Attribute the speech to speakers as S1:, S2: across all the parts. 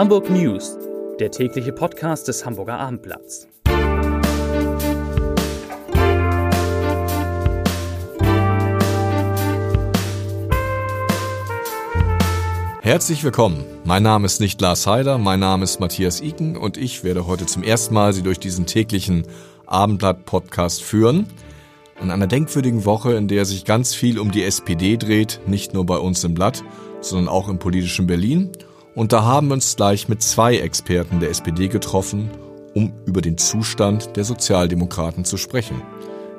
S1: Hamburg News, der tägliche Podcast des Hamburger Abendblatts.
S2: Herzlich willkommen. Mein Name ist nicht Lars Heider, mein Name ist Matthias Iken und ich werde heute zum ersten Mal Sie durch diesen täglichen Abendblatt-Podcast führen. An einer denkwürdigen Woche, in der sich ganz viel um die SPD dreht, nicht nur bei uns im Blatt, sondern auch im politischen Berlin. Und da haben wir uns gleich mit zwei Experten der SPD getroffen, um über den Zustand der Sozialdemokraten zu sprechen.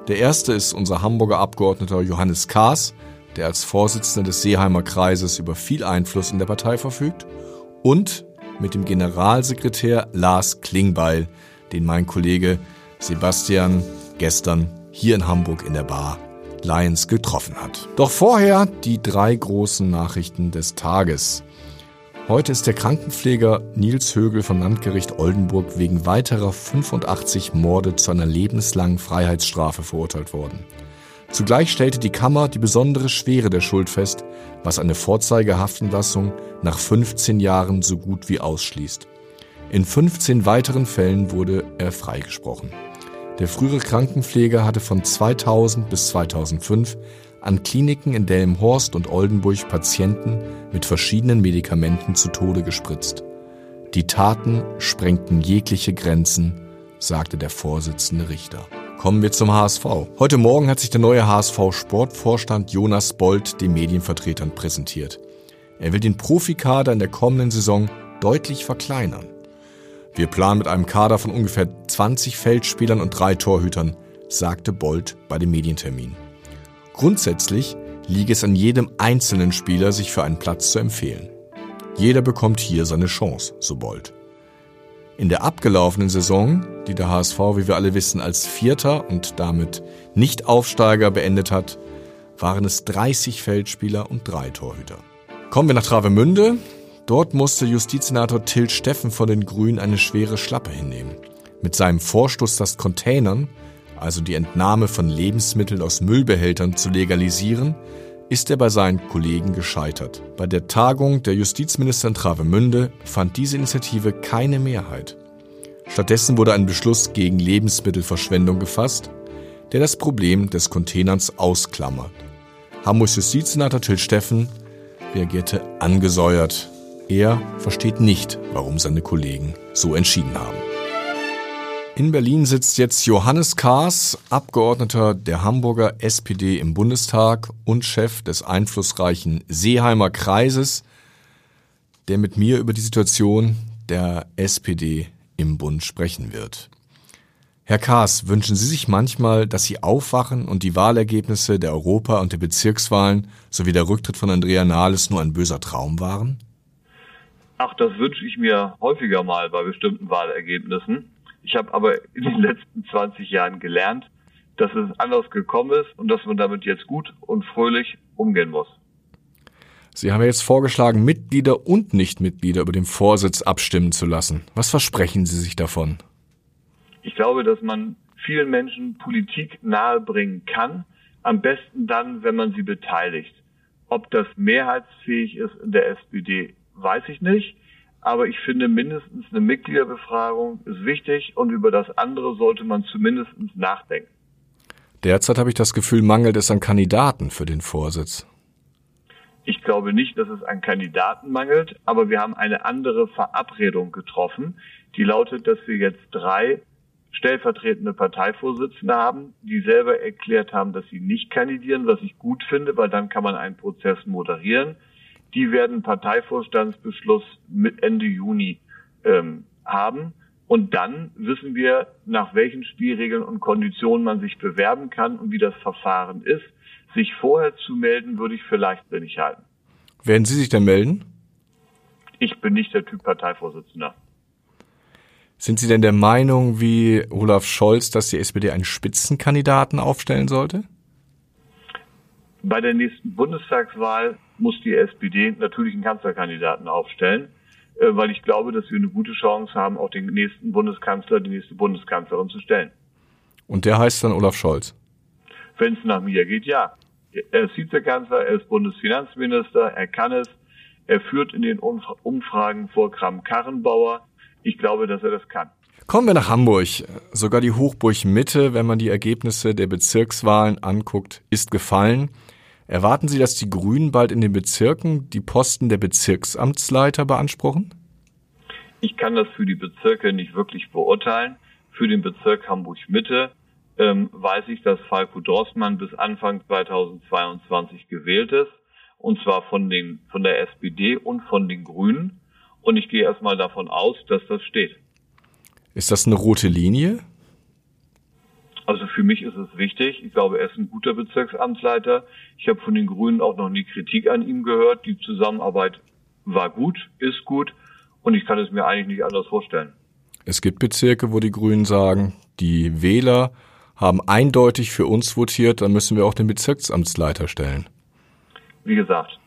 S2: Der erste ist unser Hamburger Abgeordneter Johannes Kaas, der als Vorsitzender des Seeheimer Kreises über viel Einfluss in der Partei verfügt, und mit dem Generalsekretär Lars Klingbeil, den mein Kollege Sebastian gestern hier in Hamburg in der Bar Lions getroffen hat. Doch vorher die drei großen Nachrichten des Tages. Heute ist der Krankenpfleger Nils Högel vom Landgericht Oldenburg wegen weiterer 85 Morde zu einer lebenslangen Freiheitsstrafe verurteilt worden. Zugleich stellte die Kammer die besondere Schwere der Schuld fest, was eine Vorzeigehaftenlassung nach 15 Jahren so gut wie ausschließt. In 15 weiteren Fällen wurde er freigesprochen. Der frühere Krankenpfleger hatte von 2000 bis 2005 an Kliniken in Delmenhorst und Oldenburg Patienten mit verschiedenen Medikamenten zu Tode gespritzt. Die Taten sprengten jegliche Grenzen, sagte der Vorsitzende Richter. Kommen wir zum HSV. Heute Morgen hat sich der neue HSV-Sportvorstand Jonas Bold den Medienvertretern präsentiert. Er will den Profikader in der kommenden Saison deutlich verkleinern. Wir planen mit einem Kader von ungefähr 20 Feldspielern und drei Torhütern, sagte Bold bei dem Medientermin. Grundsätzlich liege es an jedem einzelnen Spieler, sich für einen Platz zu empfehlen. Jeder bekommt hier seine Chance, so Bold. In der abgelaufenen Saison, die der HSV, wie wir alle wissen, als Vierter und damit Nicht-Aufsteiger beendet hat, waren es 30 Feldspieler und drei Torhüter. Kommen wir nach Travemünde. Dort musste Justizsenator Till Steffen von den Grünen eine schwere Schlappe hinnehmen. Mit seinem Vorstoß, das Containern, also die Entnahme von Lebensmitteln aus Müllbehältern zu legalisieren, ist er bei seinen Kollegen gescheitert. Bei der Tagung der Justizminister in Travemünde fand diese Initiative keine Mehrheit. Stattdessen wurde ein Beschluss gegen Lebensmittelverschwendung gefasst, der das Problem des Containerns ausklammert. Hamburgs Justizsenator Till Steffen reagierte angesäuert. Er versteht nicht, warum seine Kollegen so entschieden haben. In Berlin sitzt jetzt Johannes Kaas, Abgeordneter der Hamburger SPD im Bundestag und Chef des einflussreichen Seeheimer Kreises, der mit mir über die Situation der SPD im Bund sprechen wird. Herr Kaas, wünschen Sie sich manchmal, dass Sie aufwachen und die Wahlergebnisse der Europa- und der Bezirkswahlen sowie der Rücktritt von Andrea Nahles nur ein böser Traum waren?
S3: Ach, das wünsche ich mir häufiger mal bei bestimmten Wahlergebnissen. Ich habe aber in den letzten 20 Jahren gelernt, dass es anders gekommen ist und dass man damit jetzt gut und fröhlich umgehen muss.
S2: Sie haben ja jetzt vorgeschlagen, Mitglieder und Nichtmitglieder über den Vorsitz abstimmen zu lassen. Was versprechen Sie sich davon?
S3: Ich glaube, dass man vielen Menschen Politik nahebringen kann, am besten dann, wenn man sie beteiligt. Ob das mehrheitsfähig ist in der SPD, weiß ich nicht. Aber ich finde, mindestens eine Mitgliederbefragung ist wichtig und über das andere sollte man zumindest nachdenken.
S2: Derzeit habe ich das Gefühl, mangelt es an Kandidaten für den Vorsitz.
S3: Ich glaube nicht, dass es an Kandidaten mangelt, aber wir haben eine andere Verabredung getroffen, die lautet, dass wir jetzt drei stellvertretende Parteivorsitzende haben, die selber erklärt haben, dass sie nicht kandidieren, was ich gut finde, weil dann kann man einen Prozess moderieren. Die werden Parteivorstandsbeschluss mit Ende Juni ähm, haben. Und dann wissen wir, nach welchen Spielregeln und Konditionen man sich bewerben kann und wie das Verfahren ist. Sich vorher zu melden, würde ich für leichtsinnig halten.
S2: Werden Sie sich denn melden?
S3: Ich bin nicht der Typ Parteivorsitzender.
S2: Sind Sie denn der Meinung, wie Olaf Scholz, dass die SPD einen Spitzenkandidaten aufstellen sollte?
S3: Bei der nächsten Bundestagswahl muss die SPD natürlich einen Kanzlerkandidaten aufstellen, äh, weil ich glaube, dass wir eine gute Chance haben, auch den nächsten Bundeskanzler, die nächste Bundeskanzlerin zu stellen.
S2: Und der heißt dann Olaf Scholz?
S3: Wenn es nach mir geht, ja. Er ist Vizekanzler, er ist Bundesfinanzminister, er kann es, Er führt in den Umfragen vor Kram-Karrenbauer. Ich glaube, dass er das kann.
S2: Kommen wir nach Hamburg. Sogar die Hochburg Mitte, wenn man die Ergebnisse der Bezirkswahlen anguckt, ist gefallen. Erwarten Sie, dass die Grünen bald in den Bezirken die Posten der Bezirksamtsleiter beanspruchen?
S3: Ich kann das für die Bezirke nicht wirklich beurteilen. Für den Bezirk Hamburg Mitte ähm, weiß ich, dass Falco Drossmann bis Anfang 2022 gewählt ist. Und zwar von, den, von der SPD und von den Grünen. Und ich gehe erstmal davon aus, dass das steht.
S2: Ist das eine rote Linie?
S3: Also für mich ist es wichtig. Ich glaube, er ist ein guter Bezirksamtsleiter. Ich habe von den Grünen auch noch nie Kritik an ihm gehört. Die Zusammenarbeit war gut, ist gut und ich kann es mir eigentlich nicht anders vorstellen.
S2: Es gibt Bezirke, wo die Grünen sagen, die Wähler haben eindeutig für uns votiert, dann müssen wir auch den Bezirksamtsleiter stellen.
S3: Wie gesagt,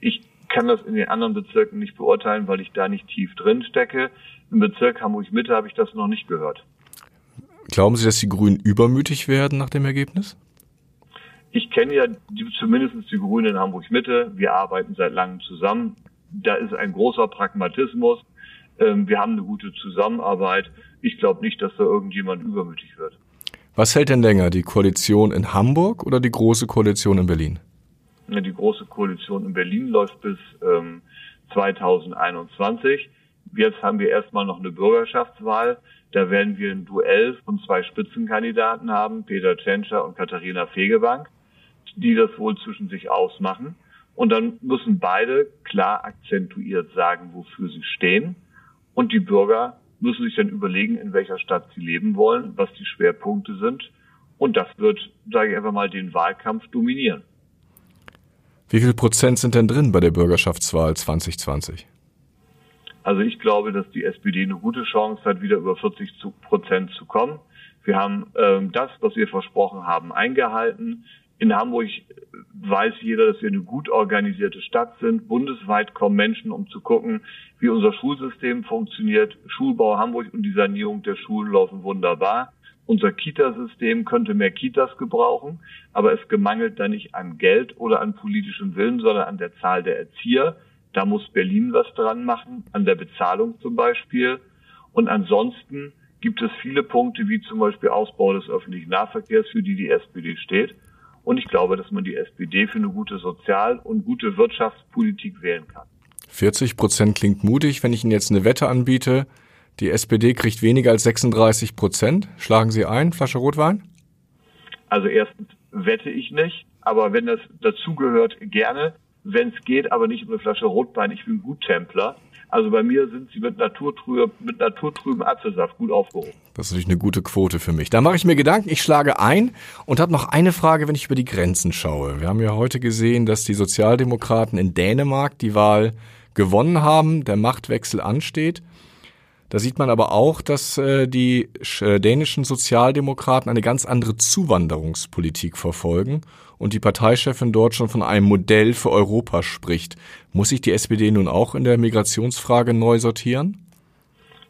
S3: ich kann das in den anderen Bezirken nicht beurteilen, weil ich da nicht tief drin stecke. Im Bezirk Hamburg-Mitte habe ich das noch nicht gehört.
S2: Glauben Sie, dass die Grünen übermütig werden nach dem Ergebnis?
S3: Ich kenne ja die, zumindest die Grünen in Hamburg-Mitte. Wir arbeiten seit langem zusammen. Da ist ein großer Pragmatismus. Ähm, wir haben eine gute Zusammenarbeit. Ich glaube nicht, dass da irgendjemand übermütig wird.
S2: Was hält denn länger, die Koalition in Hamburg oder die große Koalition in Berlin?
S3: Die große Koalition in Berlin läuft bis ähm, 2021. Jetzt haben wir erstmal noch eine Bürgerschaftswahl. Da werden wir ein Duell von zwei Spitzenkandidaten haben, Peter Tschentscher und Katharina Fegebank, die das wohl zwischen sich ausmachen. Und dann müssen beide klar akzentuiert sagen, wofür sie stehen. Und die Bürger müssen sich dann überlegen, in welcher Stadt sie leben wollen, was die Schwerpunkte sind. Und das wird, sage ich einfach mal, den Wahlkampf dominieren.
S2: Wie viel Prozent sind denn drin bei der Bürgerschaftswahl 2020?
S3: Also ich glaube, dass die SPD eine gute Chance hat, wieder über 40 Prozent zu kommen. Wir haben ähm, das, was wir versprochen haben, eingehalten. In Hamburg weiß jeder, dass wir eine gut organisierte Stadt sind. Bundesweit kommen Menschen, um zu gucken, wie unser Schulsystem funktioniert. Schulbau Hamburg und die Sanierung der Schulen laufen wunderbar. Unser Kitasystem könnte mehr Kitas gebrauchen, aber es gemangelt da nicht an Geld oder an politischem Willen, sondern an der Zahl der Erzieher. Da muss Berlin was dran machen, an der Bezahlung zum Beispiel. Und ansonsten gibt es viele Punkte, wie zum Beispiel Ausbau des öffentlichen Nahverkehrs, für die die SPD steht. Und ich glaube, dass man die SPD für eine gute Sozial- und gute Wirtschaftspolitik wählen kann.
S2: 40 Prozent klingt mutig. Wenn ich Ihnen jetzt eine Wette anbiete, die SPD kriegt weniger als 36 Prozent. Schlagen Sie ein, Flasche Rotwein?
S3: Also erstens wette ich nicht, aber wenn das dazugehört, gerne. Wenn es geht, aber nicht um eine Flasche Rotwein. Ich bin Guttempler. Also bei mir sind sie mit, naturtrüb, mit naturtrüben Apfelsaft gut aufgehoben.
S2: Das ist natürlich eine gute Quote für mich. Da mache ich mir Gedanken, ich schlage ein und habe noch eine Frage, wenn ich über die Grenzen schaue. Wir haben ja heute gesehen, dass die Sozialdemokraten in Dänemark die Wahl gewonnen haben, der Machtwechsel ansteht. Da sieht man aber auch, dass äh, die äh, dänischen Sozialdemokraten eine ganz andere Zuwanderungspolitik verfolgen und die Parteichefin dort schon von einem Modell für Europa spricht. Muss sich die SPD nun auch in der Migrationsfrage neu sortieren?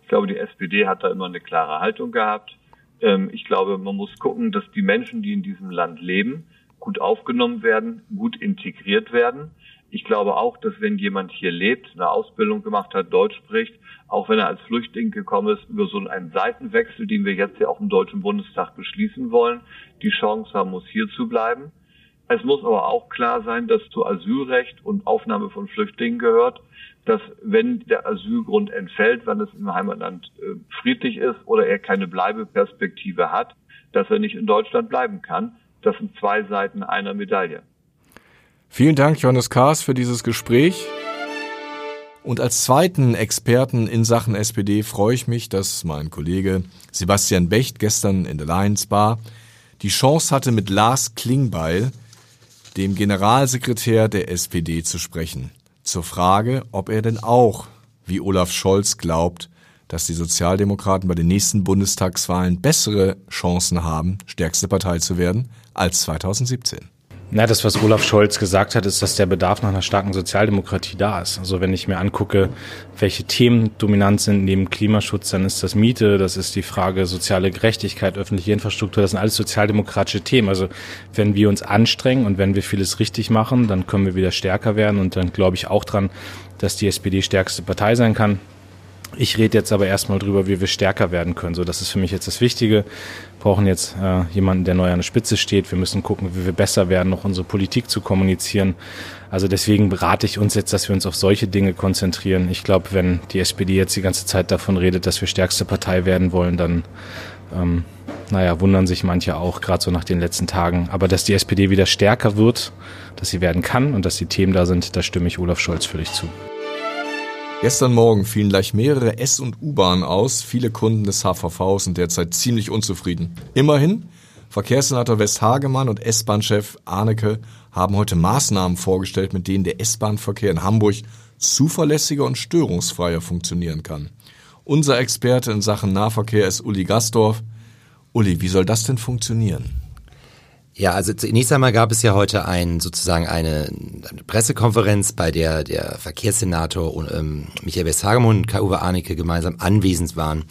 S3: Ich glaube, die SPD hat da immer eine klare Haltung gehabt. Ähm, ich glaube, man muss gucken, dass die Menschen, die in diesem Land leben, gut aufgenommen werden, gut integriert werden. Ich glaube auch, dass wenn jemand hier lebt, eine Ausbildung gemacht hat, Deutsch spricht, auch wenn er als Flüchtling gekommen ist, über so einen Seitenwechsel, den wir jetzt ja auch im Deutschen Bundestag beschließen wollen, die Chance haben muss, hier zu bleiben. Es muss aber auch klar sein, dass zu Asylrecht und Aufnahme von Flüchtlingen gehört, dass wenn der Asylgrund entfällt, wenn es im Heimatland äh, friedlich ist oder er keine Bleibeperspektive hat, dass er nicht in Deutschland bleiben kann. Das sind zwei Seiten einer Medaille.
S2: Vielen Dank, Johannes Kaas, für dieses Gespräch. Und als zweiten Experten in Sachen SPD freue ich mich, dass mein Kollege Sebastian Becht gestern in der Lions Bar die Chance hatte, mit Lars Klingbeil dem Generalsekretär der SPD zu sprechen. Zur Frage, ob er denn auch, wie Olaf Scholz glaubt, dass die Sozialdemokraten bei den nächsten Bundestagswahlen bessere Chancen haben, stärkste Partei zu werden, als 2017.
S1: Na, das, was Olaf Scholz gesagt hat, ist, dass der Bedarf nach einer starken Sozialdemokratie da ist. Also wenn ich mir angucke, welche Themen dominant sind neben Klimaschutz, dann ist das Miete, das ist die Frage soziale Gerechtigkeit, öffentliche Infrastruktur, das sind alles sozialdemokratische Themen. Also wenn wir uns anstrengen und wenn wir vieles richtig machen, dann können wir wieder stärker werden und dann glaube ich auch dran, dass die SPD stärkste Partei sein kann. Ich rede jetzt aber erstmal drüber, wie wir stärker werden können. So, das ist für mich jetzt das Wichtige. Wir brauchen jetzt äh, jemanden, der neu an der Spitze steht. Wir müssen gucken, wie wir besser werden, noch unsere Politik zu kommunizieren. Also deswegen berate ich uns jetzt, dass wir uns auf solche Dinge konzentrieren. Ich glaube, wenn die SPD jetzt die ganze Zeit davon redet, dass wir stärkste Partei werden wollen, dann ähm, naja, wundern sich manche auch, gerade so nach den letzten Tagen. Aber dass die SPD wieder stärker wird, dass sie werden kann und dass die Themen da sind, da stimme ich Olaf Scholz völlig zu.
S2: Gestern Morgen fielen gleich mehrere S- und U-Bahnen aus. Viele Kunden des HVV sind derzeit ziemlich unzufrieden. Immerhin, Verkehrssenator Westhagemann und S-Bahn-Chef Arnecke haben heute Maßnahmen vorgestellt, mit denen der S-Bahn-Verkehr in Hamburg zuverlässiger und störungsfreier funktionieren kann. Unser Experte in Sachen Nahverkehr ist Uli Gastorf. Uli, wie soll das denn funktionieren?
S4: Ja, also zunächst einmal gab es ja heute ein, sozusagen eine, eine Pressekonferenz, bei der der Verkehrssenator und, ähm, Michael Westhagemann und Kai-Uwe Arnecke gemeinsam anwesend waren.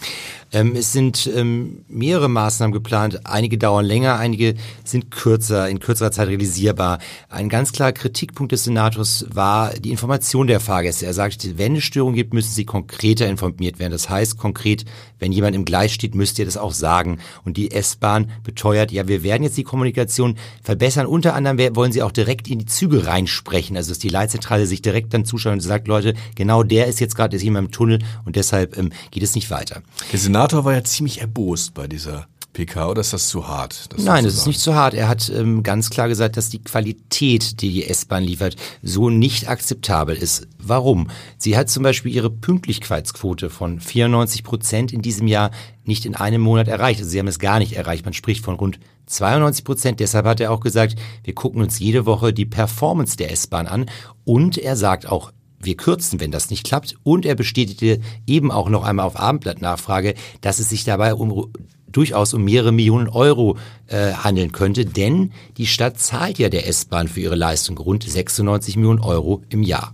S4: Ähm, es sind ähm, mehrere Maßnahmen geplant. Einige dauern länger, einige sind kürzer, in kürzerer Zeit realisierbar. Ein ganz klarer Kritikpunkt des Senators war die Information der Fahrgäste. Er sagte, wenn es Störungen gibt, müssen sie konkreter informiert werden. Das heißt konkret, wenn jemand im Gleis steht, müsst ihr das auch sagen. Und die S-Bahn beteuert, ja, wir werden jetzt die Kommunikation verbessern. Unter anderem wollen sie auch direkt in die Züge reinsprechen. Also dass die Leitzentrale sich direkt dann zuschaut und sagt, Leute, genau der ist jetzt gerade, ist jemand im Tunnel und deshalb ähm, geht es nicht weiter.
S2: Der Senator war ja ziemlich erbost bei dieser PK oder ist das zu hart?
S4: Das Nein, es ist nicht zu hart. Er hat ähm, ganz klar gesagt, dass die Qualität, die die S-Bahn liefert, so nicht akzeptabel ist. Warum? Sie hat zum Beispiel ihre Pünktlichkeitsquote von 94 Prozent in diesem Jahr nicht in einem Monat erreicht. Also sie haben es gar nicht erreicht. Man spricht von rund 92 Prozent. Deshalb hat er auch gesagt, wir gucken uns jede Woche die Performance der S-Bahn an. Und er sagt auch, wir kürzen, wenn das nicht klappt. Und er bestätigte eben auch noch einmal auf Abendblatt-Nachfrage, dass es sich dabei um durchaus um mehrere Millionen Euro äh, handeln könnte, denn die Stadt zahlt ja der S-Bahn für ihre Leistung rund 96 Millionen Euro im Jahr.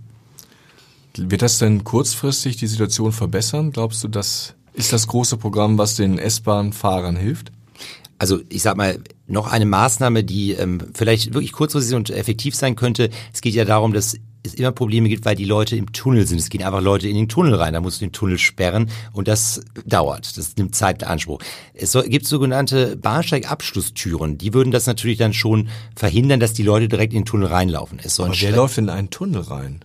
S2: Wird das denn kurzfristig die Situation verbessern? Glaubst du, das ist das große Programm, was den S-Bahn-Fahrern hilft?
S4: Also ich sag mal, noch eine Maßnahme, die ähm, vielleicht wirklich kurzfristig und effektiv sein könnte. Es geht ja darum, dass es immer Probleme gibt, weil die Leute im Tunnel sind. Es gehen einfach Leute in den Tunnel rein, da musst du den Tunnel sperren und das dauert, das nimmt Zeit in Anspruch. Es gibt sogenannte Bahnsteigabschlusstüren, die würden das natürlich dann schon verhindern, dass die Leute direkt in den Tunnel reinlaufen.
S2: Es soll Aber wer läuft in einen Tunnel rein?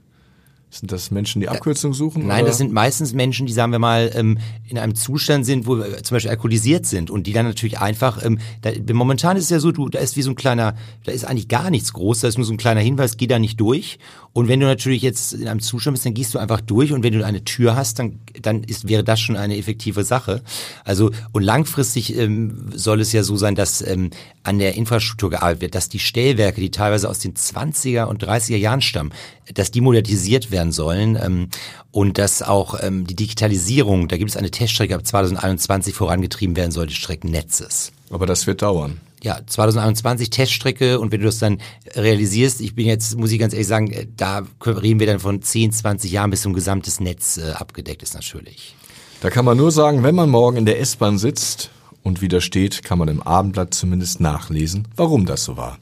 S2: Sind das Menschen, die Abkürzung suchen?
S4: Nein, oder? das sind meistens Menschen, die, sagen wir mal, ähm, in einem Zustand sind, wo äh, zum Beispiel alkoholisiert sind und die dann natürlich einfach, ähm, da, momentan ist es ja so, du, da ist wie so ein kleiner, da ist eigentlich gar nichts groß, da ist nur so ein kleiner Hinweis, geh da nicht durch. Und wenn du natürlich jetzt in einem Zustand bist, dann gehst du einfach durch und wenn du eine Tür hast, dann, dann ist, wäre das schon eine effektive Sache. Also, und langfristig ähm, soll es ja so sein, dass ähm, an der Infrastruktur gearbeitet wird, dass die Stellwerke, die teilweise aus den 20er und 30er Jahren stammen, dass die modernisiert werden sollen ähm, und dass auch ähm, die Digitalisierung, da gibt es eine Teststrecke ab 2021 vorangetrieben werden soll des Streckennetzes.
S2: Aber das wird dauern.
S4: Ja, 2021 Teststrecke und wenn du das dann realisierst, ich bin jetzt, muss ich ganz ehrlich sagen, äh, da reden wir dann von 10, 20 Jahren, bis so ein gesamtes Netz äh, abgedeckt ist natürlich.
S2: Da kann man nur sagen, wenn man morgen in der S-Bahn sitzt und wieder steht, kann man im Abendblatt zumindest nachlesen, warum das so war.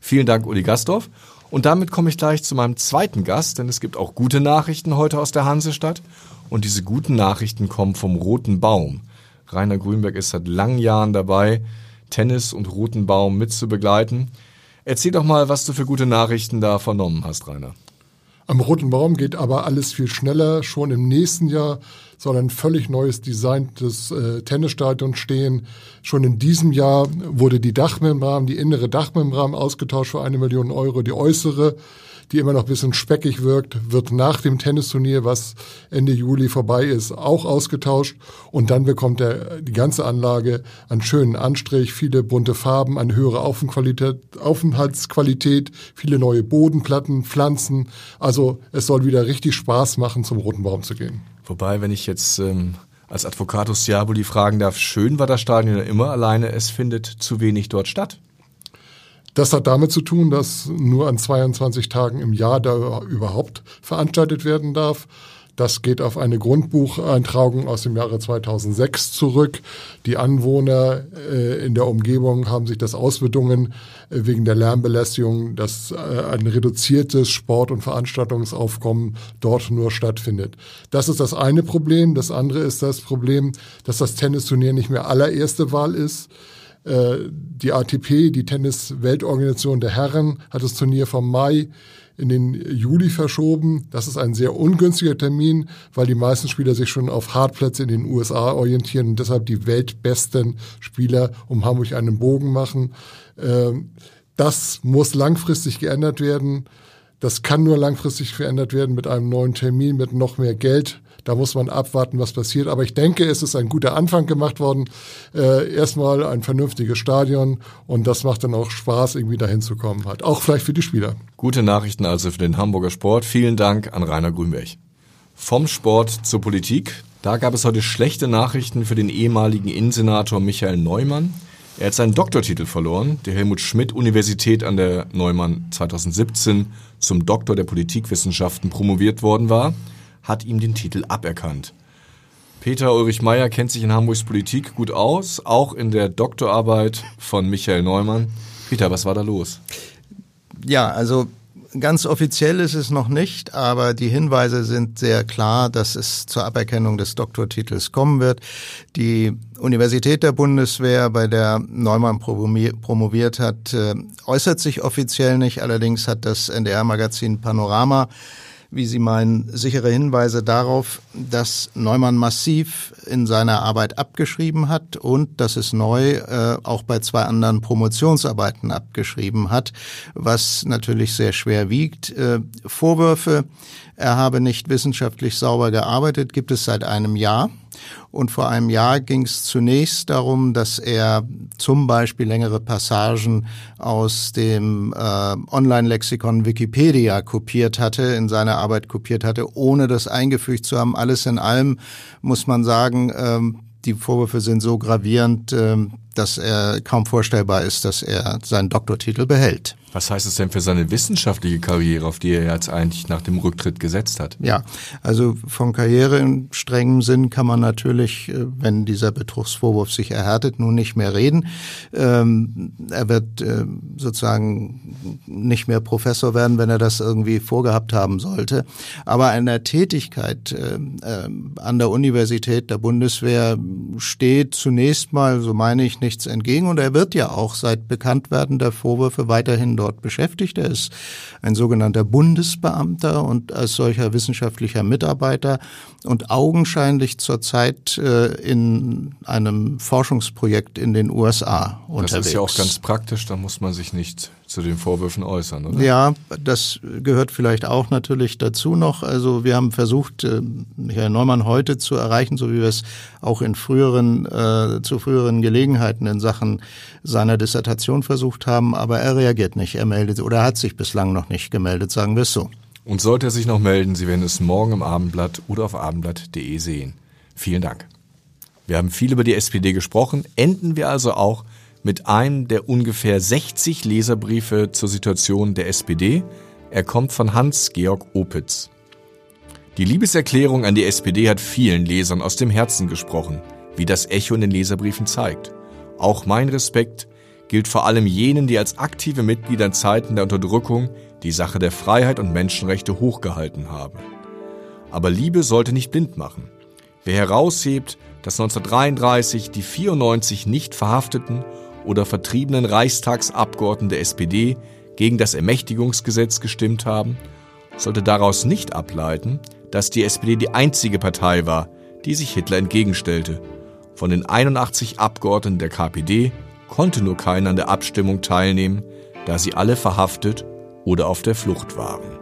S2: Vielen Dank, Uli Gastorf. Und damit komme ich gleich zu meinem zweiten Gast, denn es gibt auch gute Nachrichten heute aus der Hansestadt. Und diese guten Nachrichten kommen vom Roten Baum. Rainer Grünberg ist seit langen Jahren dabei, Tennis und Roten Baum mitzubegleiten. Erzähl doch mal, was du für gute Nachrichten da vernommen hast, Rainer.
S5: Am Roten Baum geht aber alles viel schneller. Schon im nächsten Jahr soll ein völlig neues Design des äh, Tennisstadions stehen. Schon in diesem Jahr wurde die Dachmembran, die innere Dachmembran ausgetauscht für eine Million Euro. Die äußere die immer noch ein bisschen speckig wirkt, wird nach dem Tennisturnier, was Ende Juli vorbei ist, auch ausgetauscht. Und dann bekommt er die ganze Anlage einen schönen Anstrich, viele bunte Farben, eine höhere Aufenthaltsqualität, viele neue Bodenplatten, Pflanzen. Also es soll wieder richtig Spaß machen, zum Roten Baum zu gehen.
S2: Wobei, wenn ich jetzt ähm, als Advocatus Diaboli fragen darf, schön war das Stadion immer alleine, es findet zu wenig dort statt.
S5: Das hat damit zu tun, dass nur an 22 Tagen im Jahr da überhaupt veranstaltet werden darf. Das geht auf eine Grundbucheintragung aus dem Jahre 2006 zurück. Die Anwohner äh, in der Umgebung haben sich das ausbedungen äh, wegen der Lärmbelästigung, dass äh, ein reduziertes Sport- und Veranstaltungsaufkommen dort nur stattfindet. Das ist das eine Problem. Das andere ist das Problem, dass das Tennisturnier nicht mehr allererste Wahl ist. Äh, die ATP, die Tennis-Weltorganisation der Herren, hat das Turnier vom Mai in den Juli verschoben. Das ist ein sehr ungünstiger Termin, weil die meisten Spieler sich schon auf Hartplätze in den USA orientieren und deshalb die weltbesten Spieler um Hamburg einen Bogen machen. Ähm, das muss langfristig geändert werden. Das kann nur langfristig verändert werden mit einem neuen Termin, mit noch mehr Geld. Da muss man abwarten, was passiert. Aber ich denke, es ist ein guter Anfang gemacht worden. Äh, erstmal ein vernünftiges Stadion und das macht dann auch Spaß, irgendwie dahin zu kommen. Halt. Auch vielleicht für die Spieler.
S2: Gute Nachrichten also für den Hamburger Sport. Vielen Dank an Rainer Grünberg. Vom Sport zur Politik. Da gab es heute schlechte Nachrichten für den ehemaligen Innensenator Michael Neumann. Er hat seinen Doktortitel verloren. Die Helmut Schmidt Universität an der Neumann 2017 zum Doktor der Politikwissenschaften promoviert worden war hat ihm den Titel aberkannt. Peter Ulrich Meyer kennt sich in Hamburgs Politik gut aus, auch in der Doktorarbeit von Michael Neumann. Peter, was war da los?
S6: Ja, also ganz offiziell ist es noch nicht, aber die Hinweise sind sehr klar, dass es zur Aberkennung des Doktortitels kommen wird. Die Universität der Bundeswehr, bei der Neumann promoviert hat, äh, äußert sich offiziell nicht. Allerdings hat das NDR-Magazin Panorama wie Sie meinen, sichere Hinweise darauf, dass Neumann massiv in seiner Arbeit abgeschrieben hat und dass es neu äh, auch bei zwei anderen Promotionsarbeiten abgeschrieben hat, was natürlich sehr schwer wiegt. Äh, Vorwürfe, er habe nicht wissenschaftlich sauber gearbeitet, gibt es seit einem Jahr. Und vor einem Jahr ging es zunächst darum, dass er zum Beispiel längere Passagen aus dem äh, Online-Lexikon Wikipedia kopiert hatte, in seiner Arbeit kopiert hatte, ohne das eingefügt zu haben. Alles in allem muss man sagen, ähm, die Vorwürfe sind so gravierend, ähm, dass er kaum vorstellbar ist, dass er seinen Doktortitel behält.
S2: Was heißt es denn für seine wissenschaftliche Karriere, auf die er jetzt eigentlich nach dem Rücktritt gesetzt hat?
S6: Ja, also von Karriere in strengem Sinn kann man natürlich, äh, wenn dieser Betrugsvorwurf sich erhärtet, nun nicht mehr reden. Ähm, er wird äh, sozusagen nicht mehr Professor werden, wenn er das irgendwie vorgehabt haben sollte. Aber einer Tätigkeit äh, an der Universität der Bundeswehr steht zunächst mal, so meine ich, nichts entgegen. Und er wird ja auch seit Bekanntwerden der Vorwürfe weiterhin dort beschäftigt. Er ist ein sogenannter Bundesbeamter und als solcher wissenschaftlicher Mitarbeiter und augenscheinlich zurzeit äh, in einem Forschungsprojekt in den USA unterwegs.
S2: Das ist ja auch ganz praktisch, da muss man sich nicht zu den Vorwürfen äußern, oder?
S6: Ja, das gehört vielleicht auch natürlich dazu noch. Also wir haben versucht, äh, Michael Neumann heute zu erreichen, so wie wir es auch in früheren, äh, zu früheren Gelegenheiten in Sachen seiner Dissertation versucht haben, aber er reagiert nicht, er meldet oder hat sich bislang noch nicht gemeldet, sagen wir es so.
S2: Und sollte er sich noch melden, Sie werden es morgen im Abendblatt oder auf abendblatt.de sehen. Vielen Dank. Wir haben viel über die SPD gesprochen, enden wir also auch mit einem der ungefähr 60 Leserbriefe zur Situation der SPD. Er kommt von Hans-Georg Opitz. Die Liebeserklärung an die SPD hat vielen Lesern aus dem Herzen gesprochen, wie das Echo in den Leserbriefen zeigt. Auch mein Respekt gilt vor allem jenen, die als aktive Mitglieder in Zeiten der Unterdrückung die Sache der Freiheit und Menschenrechte hochgehalten haben. Aber Liebe sollte nicht blind machen. Wer heraushebt, dass 1933 die 94 nicht verhafteten oder vertriebenen Reichstagsabgeordneten der SPD gegen das Ermächtigungsgesetz gestimmt haben, sollte daraus nicht ableiten, dass die SPD die einzige Partei war, die sich Hitler entgegenstellte. Von den 81 Abgeordneten der KPD konnte nur keiner an der Abstimmung teilnehmen, da sie alle verhaftet oder auf der Flucht waren.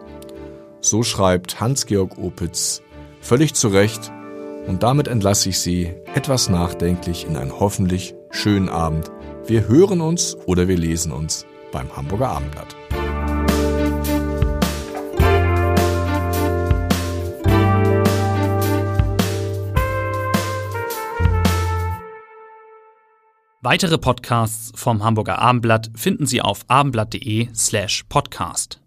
S2: So schreibt Hans-Georg Opitz völlig zu Recht und damit entlasse ich Sie etwas nachdenklich in einen hoffentlich schönen Abend wir hören uns oder wir lesen uns beim Hamburger Abendblatt.
S7: Weitere Podcasts vom Hamburger Abendblatt finden Sie auf abendblatt.de slash podcast.